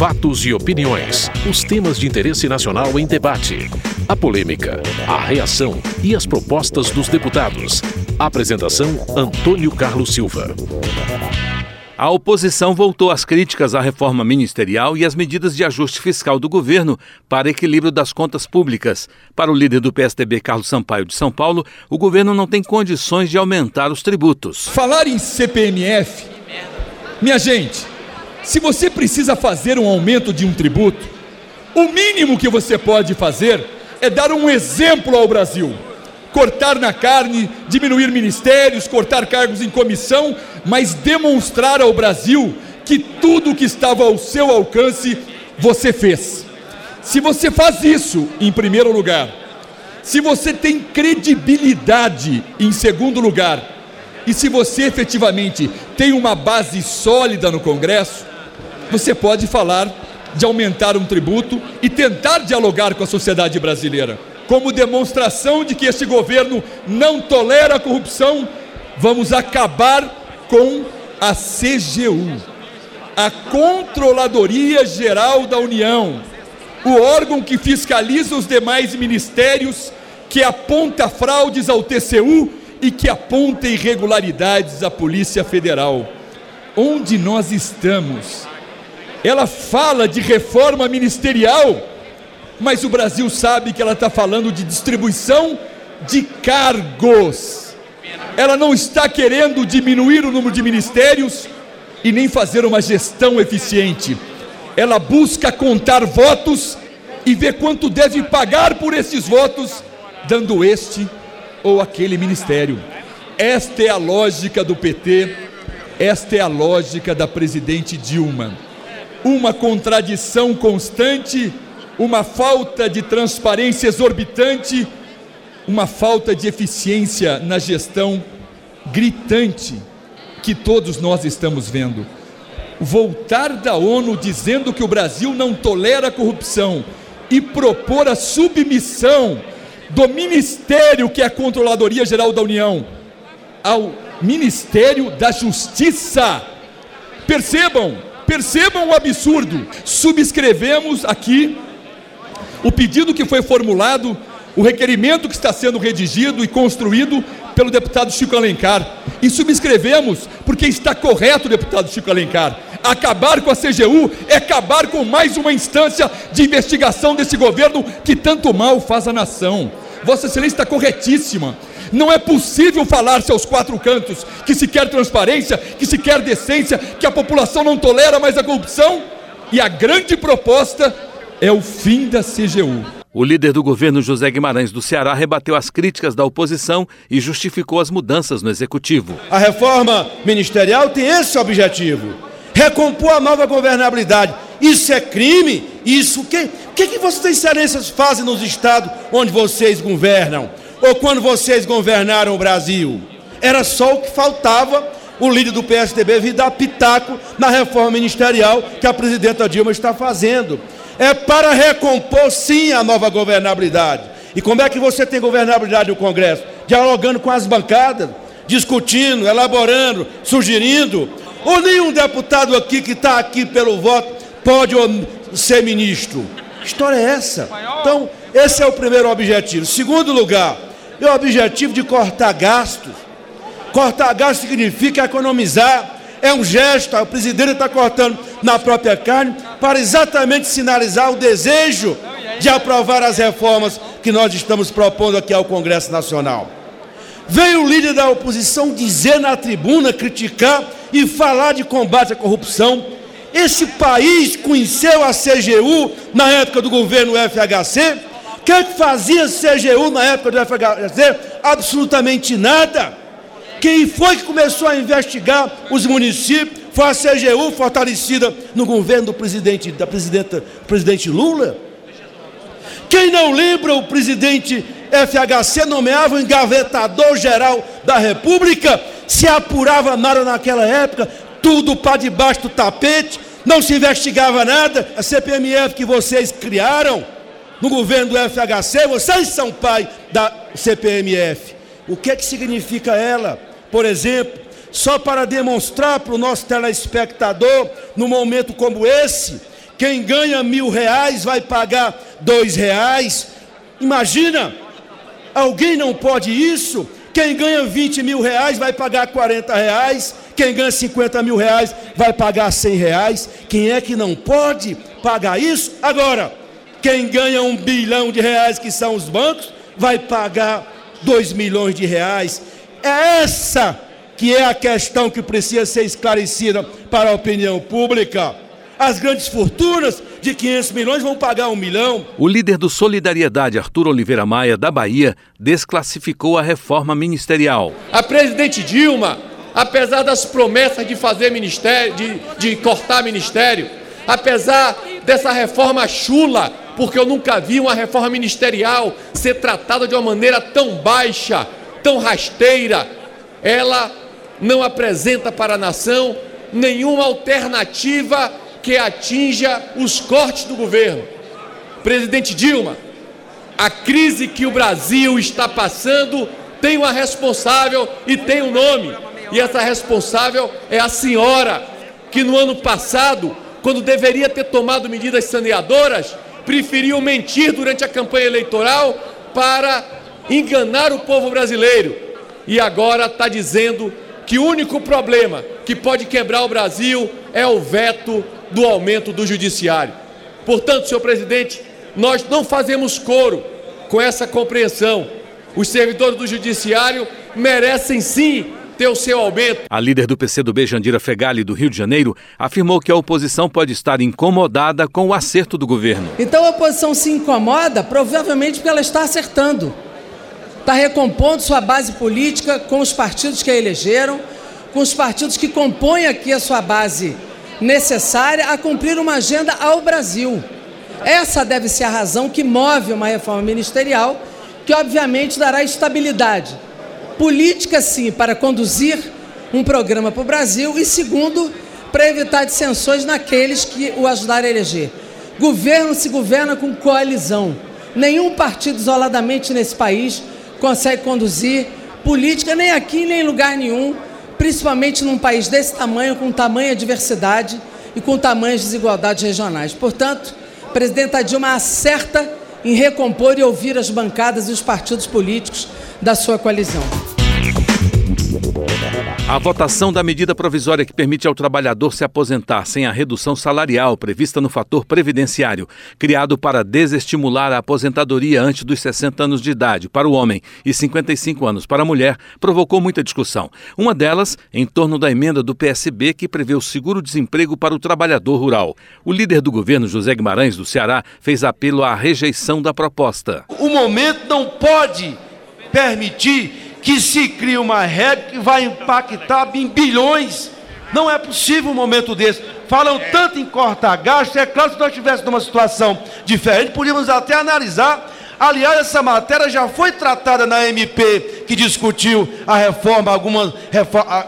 Fatos e opiniões. Os temas de interesse nacional em debate. A polêmica, a reação e as propostas dos deputados. Apresentação: Antônio Carlos Silva. A oposição voltou às críticas à reforma ministerial e às medidas de ajuste fiscal do governo para equilíbrio das contas públicas. Para o líder do PSDB, Carlos Sampaio de São Paulo, o governo não tem condições de aumentar os tributos. Falar em CPMF, minha gente, se você precisa fazer um aumento de um tributo, o mínimo que você pode fazer é dar um exemplo ao Brasil. Cortar na carne, diminuir ministérios, cortar cargos em comissão, mas demonstrar ao Brasil que tudo que estava ao seu alcance você fez. Se você faz isso, em primeiro lugar, se você tem credibilidade, em segundo lugar, e se você efetivamente tem uma base sólida no Congresso, você pode falar de aumentar um tributo e tentar dialogar com a sociedade brasileira. Como demonstração de que este governo não tolera a corrupção, vamos acabar com a CGU, a Controladoria Geral da União, o órgão que fiscaliza os demais ministérios, que aponta fraudes ao TCU e que aponta irregularidades à Polícia Federal. Onde nós estamos? Ela fala de reforma ministerial, mas o Brasil sabe que ela está falando de distribuição de cargos. Ela não está querendo diminuir o número de ministérios e nem fazer uma gestão eficiente. Ela busca contar votos e ver quanto deve pagar por esses votos, dando este ou aquele ministério. Esta é a lógica do PT, esta é a lógica da presidente Dilma. Uma contradição constante, uma falta de transparência exorbitante, uma falta de eficiência na gestão gritante que todos nós estamos vendo. Voltar da ONU dizendo que o Brasil não tolera a corrupção e propor a submissão do ministério que é a Controladoria Geral da União ao Ministério da Justiça. Percebam, percebam o absurdo. Subscrevemos aqui o pedido que foi formulado, o requerimento que está sendo redigido e construído pelo deputado Chico Alencar. E subscrevemos porque está correto, deputado Chico Alencar. Acabar com a CGU é acabar com mais uma instância de investigação desse governo que tanto mal faz à nação. Vossa Excelência está corretíssima. Não é possível falar-se aos quatro cantos que se quer transparência, que se quer decência, que a população não tolera mais a corrupção. E a grande proposta é o fim da CGU. O líder do governo José Guimarães do Ceará rebateu as críticas da oposição e justificou as mudanças no executivo. A reforma ministerial tem esse objetivo: recompor a nova governabilidade. Isso é crime? Isso o que? O que, que vocês cearenses fazem nos estados onde vocês governam? Ou quando vocês governaram o Brasil? Era só o que faltava o líder do PSDB vir dar pitaco na reforma ministerial que a presidenta Dilma está fazendo. É para recompor sim a nova governabilidade. E como é que você tem governabilidade no Congresso? Dialogando com as bancadas, discutindo, elaborando, sugerindo. Ou nenhum deputado aqui que está aqui pelo voto pode ser ministro. Que história é essa? Então, esse é o primeiro objetivo. Segundo lugar, é o objetivo de cortar gastos. Cortar gastos significa economizar. É um gesto, o presidente está cortando na própria carne para exatamente sinalizar o desejo de aprovar as reformas que nós estamos propondo aqui ao Congresso Nacional. Veio o líder da oposição dizer na tribuna, criticar e falar de combate à corrupção esse país conheceu a CGU na época do governo FHC? O que, é que fazia CGU na época do FHC? Absolutamente nada. Quem foi que começou a investigar os municípios? Foi a CGU fortalecida no governo do presidente, da presidenta, presidente Lula? Quem não lembra o presidente FHC nomeava o engavetador geral da República? Se apurava nada naquela época, tudo para debaixo do tapete, não se investigava nada. A CPMF que vocês criaram no governo do FHC, vocês são pai da CPMF. O que é que significa ela? Por exemplo, só para demonstrar para o nosso telespectador, num momento como esse, quem ganha mil reais vai pagar dois reais. Imagina, alguém não pode isso? Quem ganha 20 mil reais vai pagar 40 reais. Quem ganha 50 mil reais vai pagar 100 reais. Quem é que não pode pagar isso? Agora, quem ganha um bilhão de reais, que são os bancos, vai pagar 2 milhões de reais. É essa que é a questão que precisa ser esclarecida para a opinião pública. As grandes fortunas de 500 milhões vão pagar um milhão. O líder do Solidariedade, Arthur Oliveira Maia, da Bahia, desclassificou a reforma ministerial. A presidente Dilma, apesar das promessas de fazer ministério, de, de cortar ministério, apesar dessa reforma chula, porque eu nunca vi uma reforma ministerial ser tratada de uma maneira tão baixa, tão rasteira, ela não apresenta para a nação nenhuma alternativa que atinja os cortes do governo. Presidente Dilma, a crise que o Brasil está passando tem uma responsável e tem um nome. E essa responsável é a senhora, que no ano passado, quando deveria ter tomado medidas saneadoras, preferiu mentir durante a campanha eleitoral para enganar o povo brasileiro. E agora está dizendo que o único problema que pode quebrar o Brasil é o veto do aumento do judiciário. Portanto, senhor presidente, nós não fazemos coro com essa compreensão. Os servidores do judiciário merecem sim ter o seu aumento. A líder do PCdoB, Jandira Fegali, do Rio de Janeiro, afirmou que a oposição pode estar incomodada com o acerto do governo. Então a oposição se incomoda, provavelmente porque ela está acertando está recompondo sua base política com os partidos que a elegeram, com os partidos que compõem aqui a sua base necessária a cumprir uma agenda ao Brasil. Essa deve ser a razão que move uma reforma ministerial, que obviamente dará estabilidade política, sim, para conduzir um programa para o Brasil, e segundo, para evitar dissensões naqueles que o ajudaram a eleger. Governo se governa com coalizão. Nenhum partido isoladamente nesse país consegue conduzir política nem aqui nem em lugar nenhum, principalmente num país desse tamanho, com tamanha diversidade e com tamanhas desigualdades regionais. Portanto, a presidenta Dilma acerta em recompor e ouvir as bancadas e os partidos políticos da sua coalizão. A votação da medida provisória que permite ao trabalhador se aposentar sem a redução salarial prevista no fator previdenciário, criado para desestimular a aposentadoria antes dos 60 anos de idade para o homem e 55 anos para a mulher, provocou muita discussão. Uma delas em torno da emenda do PSB que prevê o seguro-desemprego para o trabalhador rural. O líder do governo, José Guimarães, do Ceará, fez apelo à rejeição da proposta. O momento não pode permitir que se cria uma regra que vai impactar em bilhões. Não é possível um momento desse. Falam tanto em cortar gasto, é claro que se nós estivéssemos numa situação diferente, podíamos até analisar Aliás, essa matéria já foi tratada na MP, que discutiu a reforma, algumas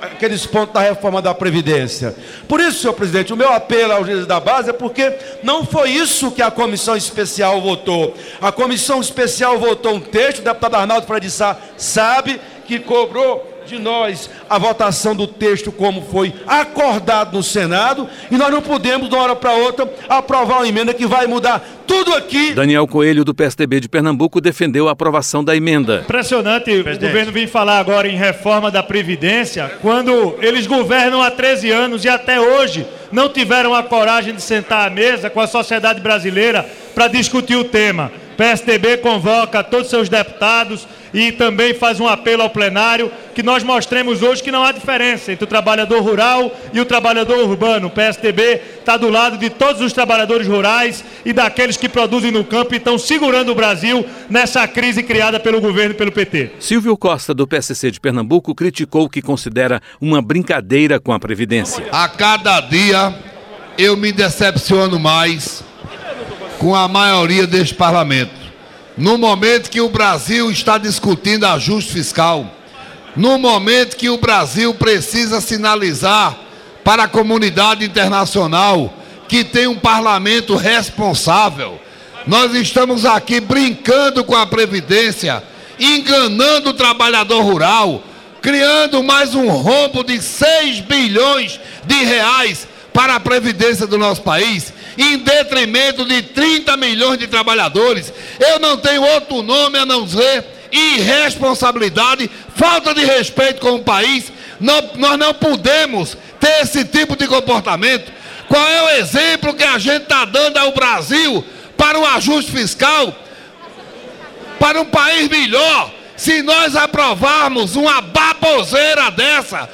aqueles pontos da reforma da Previdência. Por isso, senhor presidente, o meu apelo aos líderes da base é porque não foi isso que a comissão especial votou. A comissão especial votou um texto, o deputado Arnaldo Freire Sá sabe que cobrou de nós a votação do texto como foi acordado no Senado e nós não podemos, de uma hora para outra, aprovar uma emenda que vai mudar tudo aqui. Daniel Coelho, do PSDB de Pernambuco, defendeu a aprovação da emenda. Impressionante Presidente. o governo vir falar agora em reforma da Previdência, quando eles governam há 13 anos e até hoje não tiveram a coragem de sentar à mesa com a sociedade brasileira para discutir o tema. PSDB convoca todos os seus deputados e também faz um apelo ao plenário que nós mostremos hoje que não há diferença entre o trabalhador rural e o trabalhador urbano. O PSDB está do lado de todos os trabalhadores rurais e daqueles que produzem no campo e estão segurando o Brasil nessa crise criada pelo governo e pelo PT. Silvio Costa, do PSC de Pernambuco, criticou o que considera uma brincadeira com a Previdência. A cada dia eu me decepciono mais com a maioria deste parlamento. No momento que o Brasil está discutindo ajuste fiscal, no momento que o Brasil precisa sinalizar para a comunidade internacional que tem um parlamento responsável, nós estamos aqui brincando com a Previdência, enganando o trabalhador rural, criando mais um rombo de 6 bilhões de reais para a Previdência do nosso país em detrimento de 30 milhões de trabalhadores. Eu não tenho outro nome a não dizer irresponsabilidade, falta de respeito com o país. Não, nós não podemos ter esse tipo de comportamento. Qual é o exemplo que a gente está dando ao Brasil para um ajuste fiscal? Para um país melhor, se nós aprovarmos uma baboseira dessa,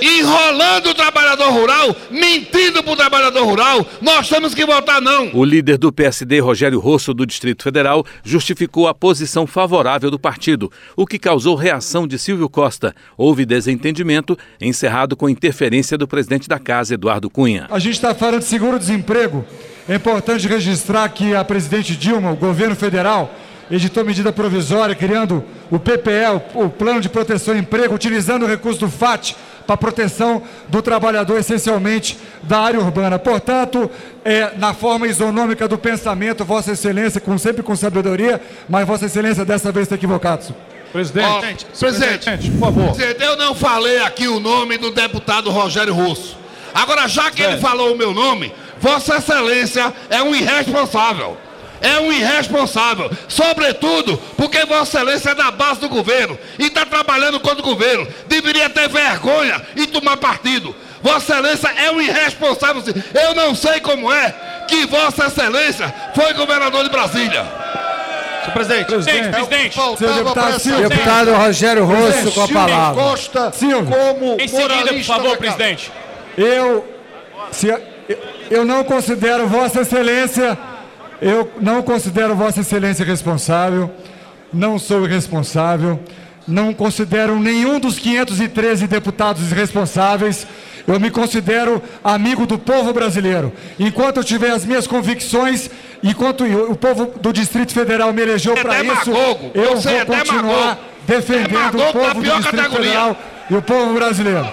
enrolando o trabalhador rural, mentindo para o trabalhador rural, nós temos que votar não. O líder do PSD, Rogério Rosso, do Distrito Federal, justificou a posição favorável do partido, o que causou reação de Silvio Costa. Houve desentendimento, encerrado com interferência do presidente da casa, Eduardo Cunha. A gente está falando de seguro-desemprego. É importante registrar que a presidente Dilma, o governo federal, editou medida provisória criando o PPE, o Plano de Proteção ao Emprego, utilizando o recurso do FAT para a proteção do trabalhador, essencialmente da área urbana. Portanto, é, na forma isonômica do pensamento, Vossa Excelência, com, sempre com sabedoria, mas Vossa Excelência dessa vez está equivocado. Presidente, oh, presidente, presidente, por favor. Presidente, eu não falei aqui o nome do deputado Rogério Russo. Agora, já que ele falou o meu nome, Vossa Excelência é um irresponsável é um irresponsável, sobretudo porque Vossa Excelência é da base do governo e está trabalhando contra o governo. Deveria ter vergonha e tomar partido. Vossa Excelência é um irresponsável. Eu não sei como é que Vossa Excelência foi governador de Brasília. Senhor presidente, presidente, presidente. Senhor deputado, Silvio. deputado Rogério Rosso com a palavra. Costa, Silvio. como em seguida, por favor, presidente. Eu, se, eu não considero Vossa Excelência eu não considero Vossa Excelência responsável, não sou irresponsável, não considero nenhum dos 513 deputados irresponsáveis. Eu me considero amigo do povo brasileiro. Enquanto eu tiver as minhas convicções, enquanto o povo do Distrito Federal me elegeu é para isso, eu vou é continuar defendendo o povo do Distrito Federal e o povo brasileiro.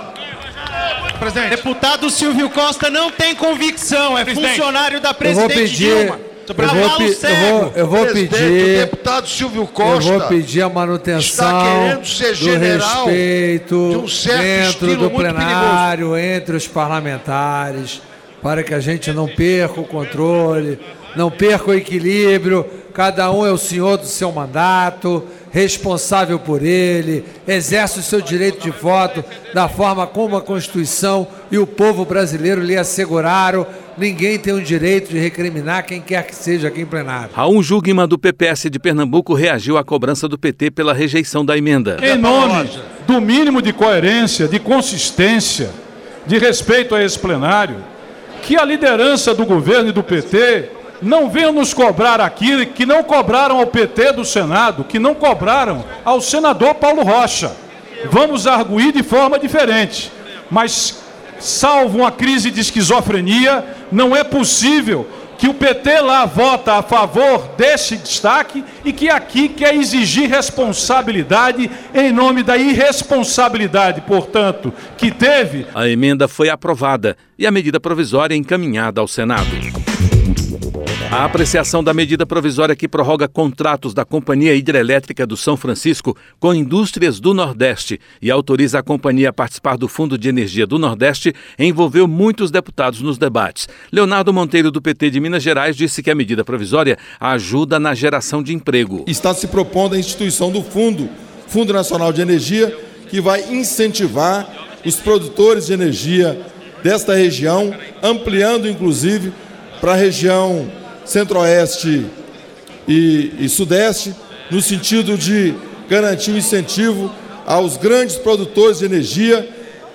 Presidente. Deputado Silvio Costa não tem convicção, é Presidente. funcionário da presidente Dilma. Eu vou, eu vou, eu vou pedir. O deputado Silvio Costa. Eu vou pedir a manutenção do respeito de um dentro do plenário, perigoso. entre os parlamentares, para que a gente não perca o controle, não perca o equilíbrio. Cada um é o senhor do seu mandato responsável por ele, exerce o seu direito de voto da forma como a Constituição e o povo brasileiro lhe asseguraram. Ninguém tem o direito de recriminar quem quer que seja aqui em plenário. Raul Jugman, do PPS de Pernambuco, reagiu à cobrança do PT pela rejeição da emenda. Em nome do mínimo de coerência, de consistência, de respeito a esse plenário, que a liderança do governo e do PT não venham nos cobrar aqui que não cobraram ao PT do Senado, que não cobraram ao senador Paulo Rocha. Vamos arguir de forma diferente. Mas, salvo uma crise de esquizofrenia, não é possível que o PT lá vota a favor desse destaque e que aqui quer exigir responsabilidade em nome da irresponsabilidade, portanto, que teve. A emenda foi aprovada e a medida provisória encaminhada ao Senado. A apreciação da medida provisória que prorroga contratos da Companhia Hidrelétrica do São Francisco com indústrias do Nordeste e autoriza a companhia a participar do Fundo de Energia do Nordeste envolveu muitos deputados nos debates. Leonardo Monteiro, do PT de Minas Gerais, disse que a medida provisória ajuda na geração de emprego. Está se propondo a instituição do Fundo, Fundo Nacional de Energia, que vai incentivar os produtores de energia desta região, ampliando inclusive para a região centro-oeste e, e sudeste, no sentido de garantir um incentivo aos grandes produtores de energia,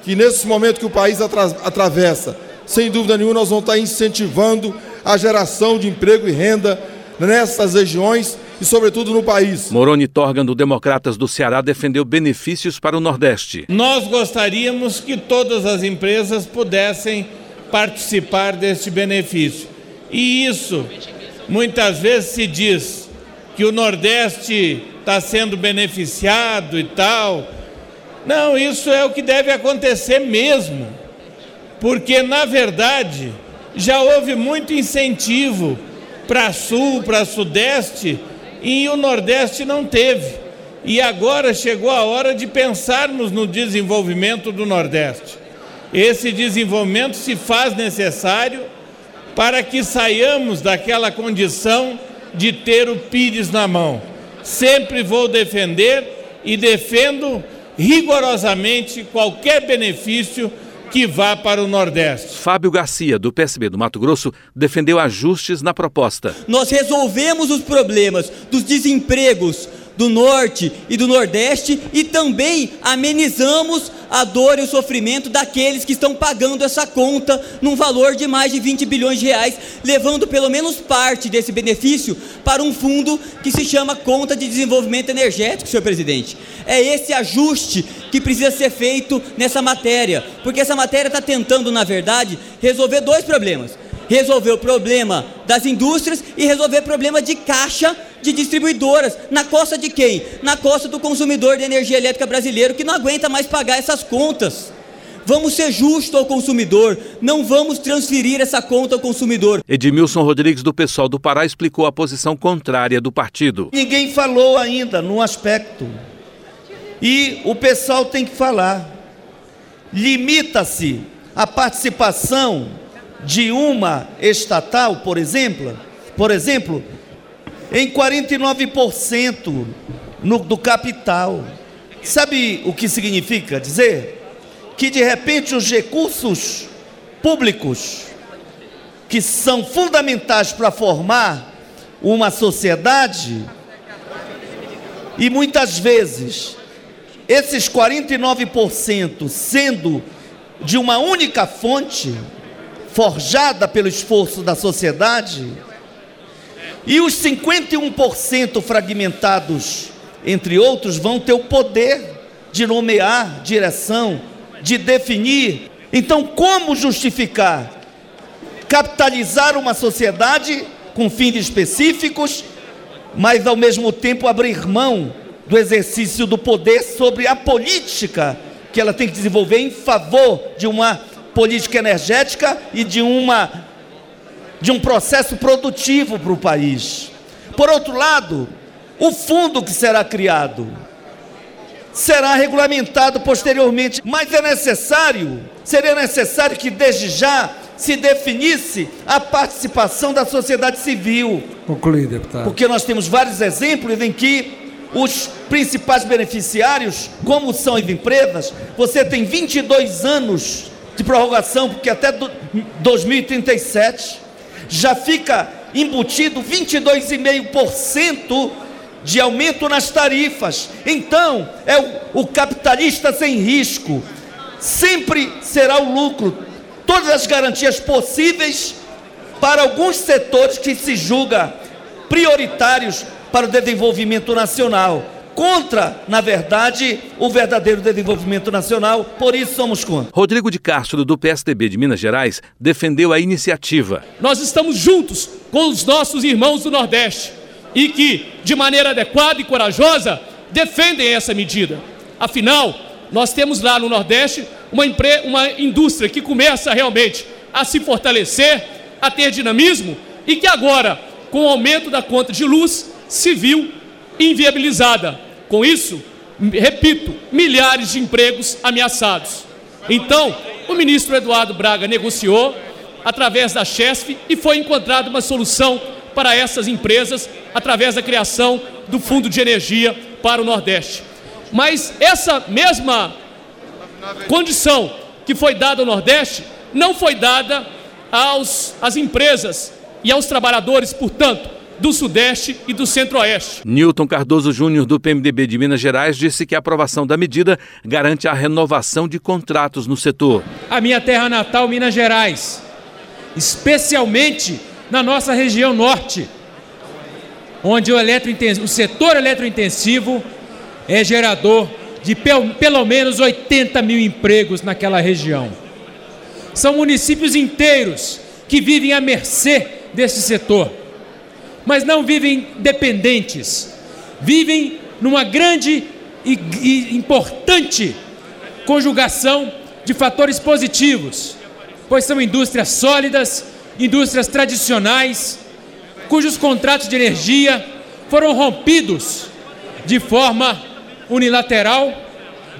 que nesse momento que o país atra atravessa, sem dúvida nenhuma, nós vamos estar incentivando a geração de emprego e renda nessas regiões e, sobretudo, no país. Moroni Torgan, do Democratas do Ceará, defendeu benefícios para o Nordeste. Nós gostaríamos que todas as empresas pudessem participar deste benefício. E isso, muitas vezes se diz que o Nordeste está sendo beneficiado e tal. Não, isso é o que deve acontecer mesmo, porque na verdade já houve muito incentivo para Sul, para Sudeste e o Nordeste não teve. E agora chegou a hora de pensarmos no desenvolvimento do Nordeste. Esse desenvolvimento se faz necessário para que saiamos daquela condição de ter o Pires na mão. Sempre vou defender e defendo rigorosamente qualquer benefício que vá para o Nordeste. Fábio Garcia, do PSB do Mato Grosso, defendeu ajustes na proposta. Nós resolvemos os problemas dos desempregos do Norte e do Nordeste e também amenizamos a dor e o sofrimento daqueles que estão pagando essa conta num valor de mais de 20 bilhões de reais, levando pelo menos parte desse benefício para um fundo que se chama Conta de Desenvolvimento Energético, senhor presidente. É esse ajuste que precisa ser feito nessa matéria, porque essa matéria está tentando, na verdade, resolver dois problemas resolver o problema das indústrias e resolver o problema de caixa de distribuidoras. Na costa de quem? Na costa do consumidor de energia elétrica brasileiro que não aguenta mais pagar essas contas. Vamos ser justos ao consumidor, não vamos transferir essa conta ao consumidor. Edmilson Rodrigues, do Pessoal do Pará, explicou a posição contrária do partido. Ninguém falou ainda no aspecto. E o pessoal tem que falar. Limita-se a participação de uma estatal, por exemplo, por exemplo, em 49% no, do capital. Sabe o que significa dizer? Que de repente os recursos públicos, que são fundamentais para formar uma sociedade, e muitas vezes esses 49% sendo de uma única fonte, forjada pelo esforço da sociedade, e os 51% fragmentados, entre outros, vão ter o poder de nomear direção, de definir. Então, como justificar capitalizar uma sociedade com fins específicos, mas ao mesmo tempo abrir mão do exercício do poder sobre a política que ela tem que desenvolver em favor de uma política energética e de uma de um processo produtivo para o país. Por outro lado, o fundo que será criado será regulamentado posteriormente, mas é necessário, seria necessário que desde já se definisse a participação da sociedade civil. Concluir, deputado. Porque nós temos vários exemplos em que os principais beneficiários, como são as empresas, você tem 22 anos de prorrogação, porque até 2037 já fica embutido 22,5% de aumento nas tarifas. Então, é o, o, capitalista sem risco. Sempre será o lucro. Todas as garantias possíveis para alguns setores que se julga prioritários para o desenvolvimento nacional contra, na verdade, o verdadeiro desenvolvimento nacional, por isso somos contra. Rodrigo de Castro, do PSDB de Minas Gerais, defendeu a iniciativa. Nós estamos juntos com os nossos irmãos do Nordeste e que, de maneira adequada e corajosa, defendem essa medida. Afinal, nós temos lá no Nordeste uma, uma indústria que começa realmente a se fortalecer, a ter dinamismo e que agora, com o aumento da conta de luz, se viu inviabilizada. Com isso, repito, milhares de empregos ameaçados. Então, o ministro Eduardo Braga negociou através da Chesf e foi encontrada uma solução para essas empresas através da criação do Fundo de Energia para o Nordeste. Mas essa mesma condição que foi dada ao Nordeste não foi dada aos, às empresas e aos trabalhadores, portanto, do Sudeste e do Centro-Oeste. Newton Cardoso Júnior, do PMDB de Minas Gerais, disse que a aprovação da medida garante a renovação de contratos no setor. A minha terra natal, Minas Gerais, especialmente na nossa região norte, onde o, o setor eletrointensivo é gerador de pelo menos 80 mil empregos naquela região. São municípios inteiros que vivem à mercê desse setor mas não vivem dependentes, vivem numa grande e, e importante conjugação de fatores positivos, pois são indústrias sólidas, indústrias tradicionais, cujos contratos de energia foram rompidos de forma unilateral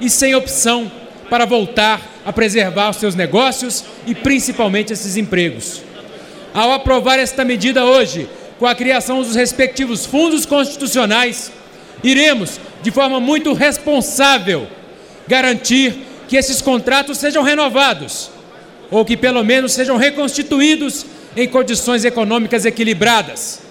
e sem opção para voltar a preservar os seus negócios e principalmente esses empregos. Ao aprovar esta medida hoje, com a criação dos respectivos fundos constitucionais, iremos, de forma muito responsável, garantir que esses contratos sejam renovados, ou que pelo menos sejam reconstituídos em condições econômicas equilibradas,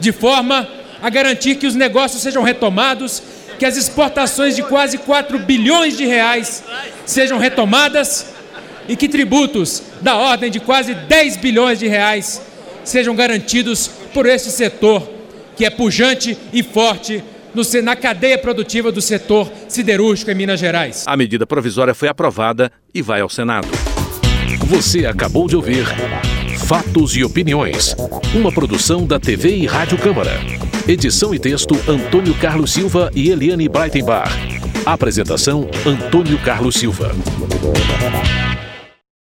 de forma a garantir que os negócios sejam retomados, que as exportações de quase 4 bilhões de reais sejam retomadas e que tributos da ordem de quase 10 bilhões de reais sejam garantidos por este setor que é pujante e forte no, na cadeia produtiva do setor siderúrgico em Minas Gerais. A medida provisória foi aprovada e vai ao Senado. Você acabou de ouvir Fatos e Opiniões, uma produção da TV e Rádio Câmara. Edição e texto Antônio Carlos Silva e Eliane Breitenbach. Apresentação Antônio Carlos Silva.